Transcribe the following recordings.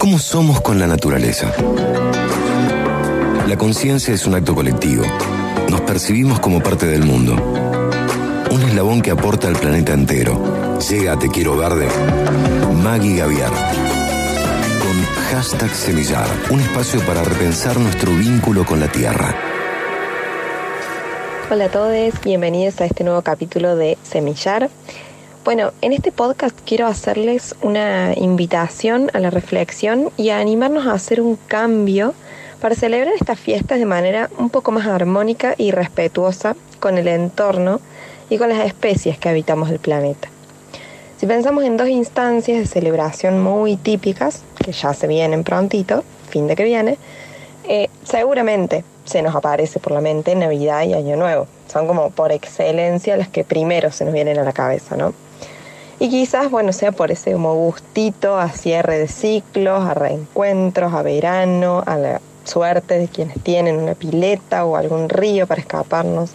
¿Cómo somos con la naturaleza? La conciencia es un acto colectivo. Nos percibimos como parte del mundo. Un eslabón que aporta al planeta entero. Llega a Te Quiero Verde. Maggie Gaviar. Con hashtag Semillar. Un espacio para repensar nuestro vínculo con la tierra. Hola a todos, bienvenidos a este nuevo capítulo de Semillar. Bueno, en este podcast quiero hacerles una invitación a la reflexión y a animarnos a hacer un cambio para celebrar estas fiestas de manera un poco más armónica y respetuosa con el entorno y con las especies que habitamos el planeta. Si pensamos en dos instancias de celebración muy típicas, que ya se vienen prontito, fin de que viene, eh, seguramente se nos aparece por la mente Navidad y Año Nuevo. Son como por excelencia las que primero se nos vienen a la cabeza, ¿no? Y quizás, bueno, sea por ese como gustito a cierre de ciclos, a reencuentros, a verano, a la suerte de quienes tienen una pileta o algún río para escaparnos,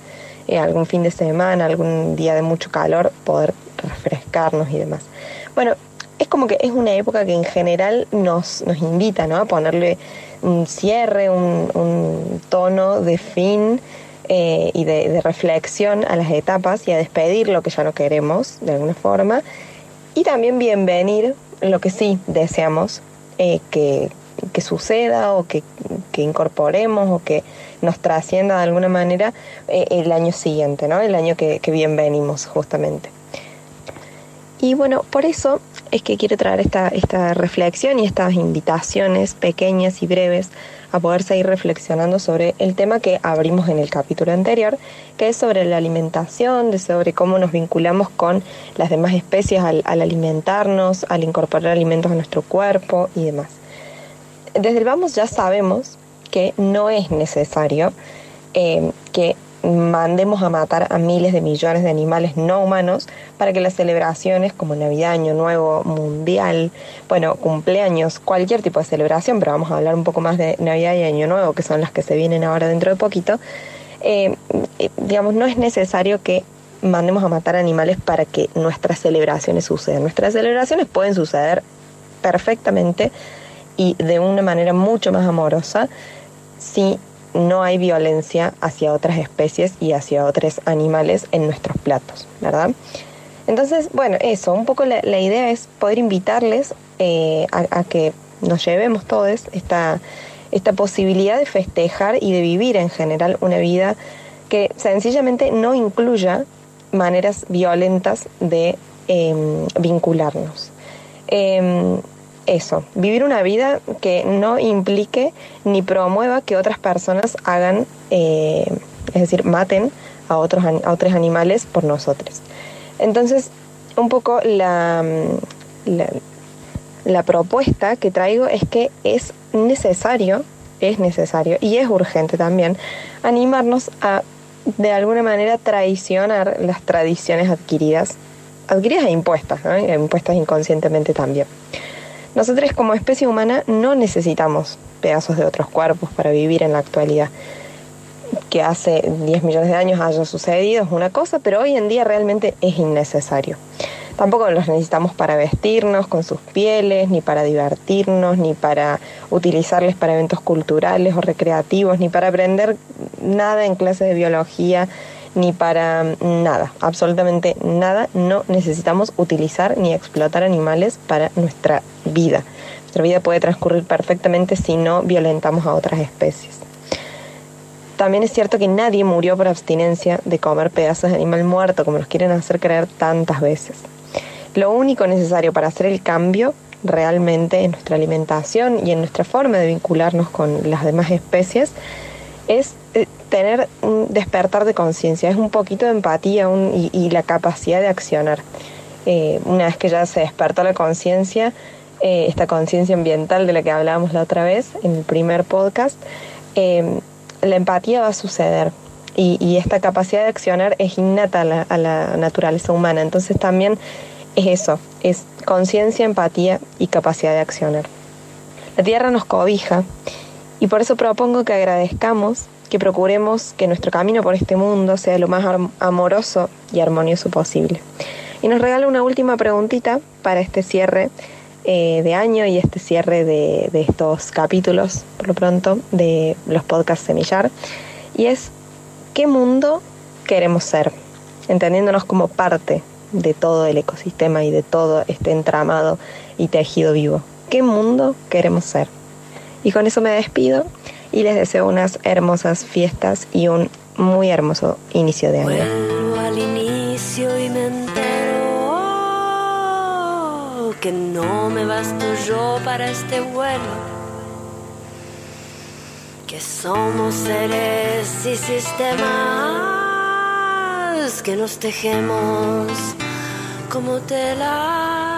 eh, algún fin de semana, algún día de mucho calor, poder refrescarnos y demás. Bueno, es como que es una época que en general nos, nos invita ¿no? a ponerle un cierre, un, tono de fin eh, y de, reflexión a las etapas y a despedir lo que ya no queremos de alguna forma y también bienvenir lo que sí deseamos eh, que, suceda o que, incorporemos o que nos trascienda de alguna manera eh, el año siguiente, ¿no? el año que, que bien venimos justamente. Y bueno, por eso es que quiero traer esta, esta reflexión y estas invitaciones pequeñas y breves a poder seguir reflexionando sobre el tema que abrimos en el capítulo anterior, que es sobre la alimentación, de sobre cómo nos vinculamos con las demás especies al, alimentarnos, al incorporar alimentos a nuestro cuerpo y demás. Desde el vamos ya sabemos que no es necesario eh, que mandemos a matar a miles de millones de animales no humanos para que las celebraciones como Navidad, Año Nuevo, Mundial, bueno, cumpleaños, cualquier tipo de celebración, pero vamos a hablar un poco más de Navidad y Año Nuevo, que son las que se vienen ahora dentro de poquito, eh, eh, digamos, no es necesario que mandemos a matar animales para que nuestras celebraciones sucedan. Nuestras celebraciones pueden suceder perfectamente y de una manera mucho más amorosa si no hay violencia hacia otras especies y hacia otros animales en nuestros platos, ¿verdad? Entonces, bueno, eso, un poco la, idea es poder invitarles eh, a, que nos llevemos todos esta, esta posibilidad de festejar y de vivir en general una vida que sencillamente no incluya maneras violentas de em, vincularnos. Em, eso, vivir una vida que no implique ni promueva que otras personas hagan, eh, es decir, maten a otros, a otros animales por nosotros. Entonces, un poco la, la, la propuesta que traigo es que es necesario, es necesario y es urgente también animarnos a de alguna manera traicionar las tradiciones adquiridas, adquiridas e impuestas. E impuestas inconscientemente también. Nosotros como especie humana no necesitamos pedazos de otros cuerpos para vivir en la actualidad. Que hace 10 millones de años haya sucedido es una cosa, pero hoy en día realmente es innecesario. Tampoco los necesitamos para vestirnos con sus pieles, ni para divertirnos, ni para utilizarles para eventos culturales o recreativos, ni para aprender nada en clases de biología, ni para nada, absolutamente nada. No necesitamos utilizar ni explotar animales para nuestra vida. Nuestra vida puede transcurrir perfectamente si no violentamos a otras especies. También es cierto que nadie murió por abstinencia de comer pedazos de animal muerto, como nos quieren hacer creer tantas veces. Lo único necesario para hacer el cambio realmente en nuestra alimentación y en nuestra forma de vincularnos con las demás especies es eh, tener un despertar de conciencia, es un poquito de empatía y, la capacidad de accionar. Eh, una vez que ya se despertó la conciencia, eh, esta conciencia ambiental de la que hablábamos la otra vez en el primer podcast, la empatía va a suceder y, esta capacidad de accionar es innata a la, a la naturaleza humana. Entonces también es eso, es conciencia, empatía y capacidad de accionar. La Tierra nos cobija y por eso propongo que agradezcamos, que procuremos que nuestro camino por este mundo sea lo más amoroso y armonioso posible. Y nos regalo una última preguntita para este cierre eh, de año y este cierre de, de estos capítulos, por lo pronto, de los podcasts Semillar. Y es, ¿qué mundo queremos ser? Entendiéndonos como parte de todo el ecosistema y de todo este entramado y tejido vivo. ¿Qué mundo queremos ser? Y con eso me despido y les deseo unas hermosas fiestas y un muy hermoso inicio de año. Vuelvo al inicio y me entero que no me basto yo para este vuelo. Que somos seres y sistemas que nos tejemos como telas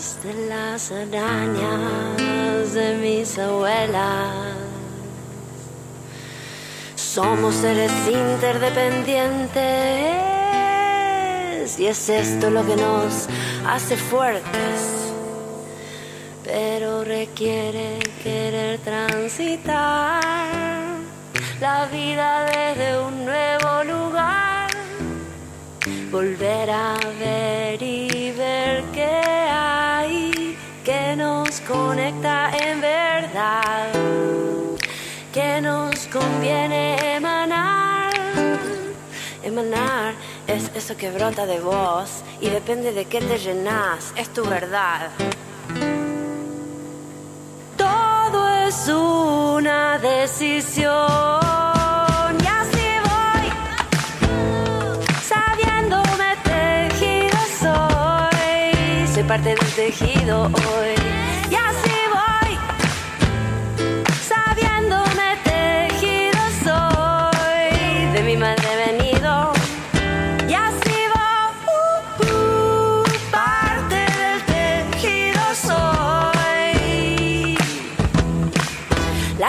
de las arañas de mis abuelas. Somos seres interdependientes y es esto lo que nos hace fuertes, pero requiere querer transitar la vida desde un nuevo lugar, volver a conecta en verdad que nos conviene emanar. Emanar es eso que brota de vos y depende de qué te llenas, es tu verdad. Todo es una decisión. Y así voy, sabiéndome tejido soy. Soy parte del tejido hoy.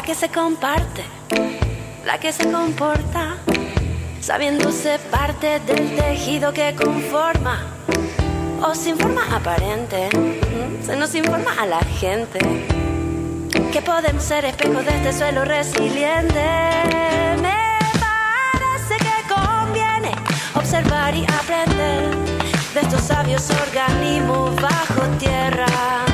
La que se comparte, la que se comporta, sabiéndose parte del tejido que conforma. O sin forma aparente, se nos informa a la gente que podemos ser espejos de este suelo resiliente. Me parece que conviene observar y aprender de estos sabios organismos bajo tierra.